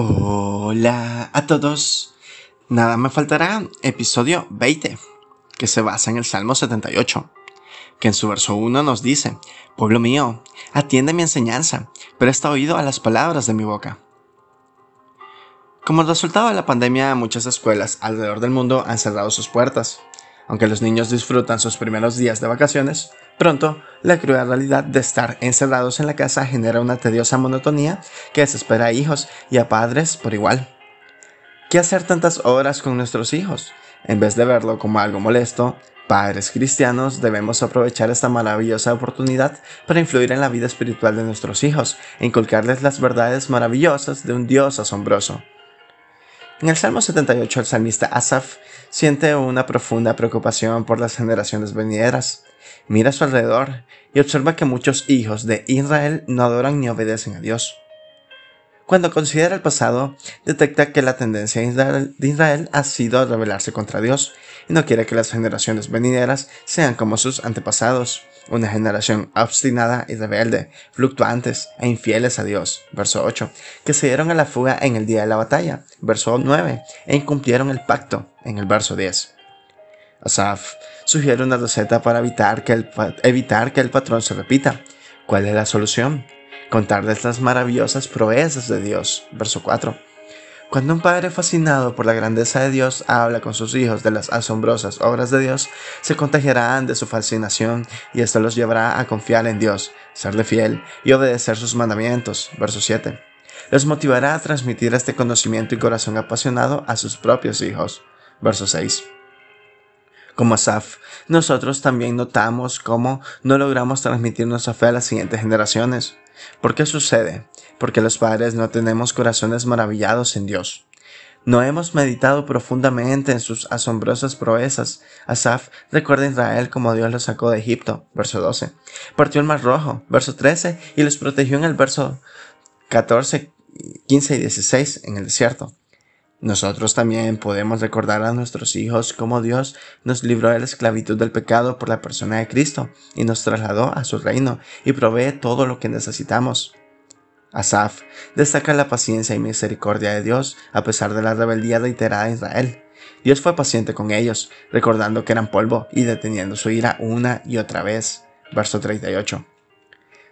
Hola a todos. Nada me faltará episodio 20, que se basa en el Salmo 78, que en su verso 1 nos dice, Pueblo mío, atiende mi enseñanza, presta oído a las palabras de mi boca. Como resultado de la pandemia, muchas escuelas alrededor del mundo han cerrado sus puertas. Aunque los niños disfrutan sus primeros días de vacaciones, Pronto, la cruel realidad de estar encerrados en la casa genera una tediosa monotonía que desespera a hijos y a padres por igual. ¿Qué hacer tantas horas con nuestros hijos? En vez de verlo como algo molesto, padres cristianos debemos aprovechar esta maravillosa oportunidad para influir en la vida espiritual de nuestros hijos e inculcarles las verdades maravillosas de un Dios asombroso. En el Salmo 78 el salmista Asaf siente una profunda preocupación por las generaciones venideras. Mira a su alrededor y observa que muchos hijos de Israel no adoran ni obedecen a Dios. Cuando considera el pasado, detecta que la tendencia de Israel ha sido rebelarse contra Dios y no quiere que las generaciones venideras sean como sus antepasados, una generación obstinada y rebelde, fluctuantes e infieles a Dios, verso 8, que se dieron a la fuga en el día de la batalla, verso 9, e incumplieron el pacto, en el verso 10. Asaf sugiere una receta para evitar que, el, evitar que el patrón se repita. ¿Cuál es la solución? Contarles las maravillosas proezas de Dios. Verso 4. Cuando un padre fascinado por la grandeza de Dios habla con sus hijos de las asombrosas obras de Dios, se contagiarán de su fascinación y esto los llevará a confiar en Dios, serle fiel y obedecer sus mandamientos. Verso 7. Los motivará a transmitir este conocimiento y corazón apasionado a sus propios hijos. Verso 6. Como Asaf, nosotros también notamos cómo no logramos transmitir nuestra fe a las siguientes generaciones. ¿Por qué sucede? Porque los padres no tenemos corazones maravillados en Dios. No hemos meditado profundamente en sus asombrosas proezas. Asaf recuerda a Israel como Dios los sacó de Egipto, verso 12. Partió el mar rojo, verso 13, y los protegió en el verso 14, 15 y 16 en el desierto. Nosotros también podemos recordar a nuestros hijos cómo Dios nos libró de la esclavitud del pecado por la persona de Cristo y nos trasladó a su reino y provee todo lo que necesitamos. Asaf destaca la paciencia y misericordia de Dios a pesar de la rebeldía reiterada de Israel. Dios fue paciente con ellos, recordando que eran polvo y deteniendo su ira una y otra vez. Verso 38.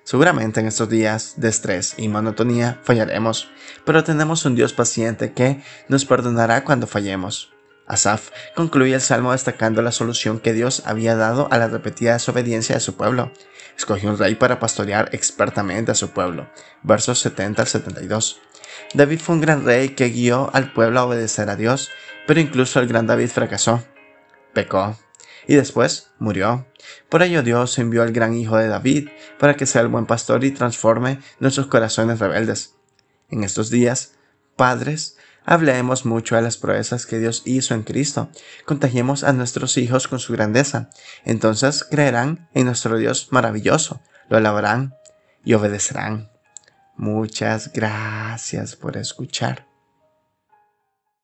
Seguramente en estos días de estrés y monotonía fallaremos, pero tenemos un Dios paciente que nos perdonará cuando fallemos. Asaf concluye el salmo destacando la solución que Dios había dado a la repetida desobediencia de su pueblo. Escogió un rey para pastorear expertamente a su pueblo. Versos 70 al 72. David fue un gran rey que guió al pueblo a obedecer a Dios, pero incluso el gran David fracasó. Pecó, y después murió. Por ello Dios envió al gran Hijo de David para que sea el buen pastor y transforme nuestros corazones rebeldes. En estos días, padres, hablemos mucho de las proezas que Dios hizo en Cristo. Contagiemos a nuestros hijos con su grandeza. Entonces creerán en nuestro Dios maravilloso, lo alabarán y obedecerán. Muchas gracias por escuchar.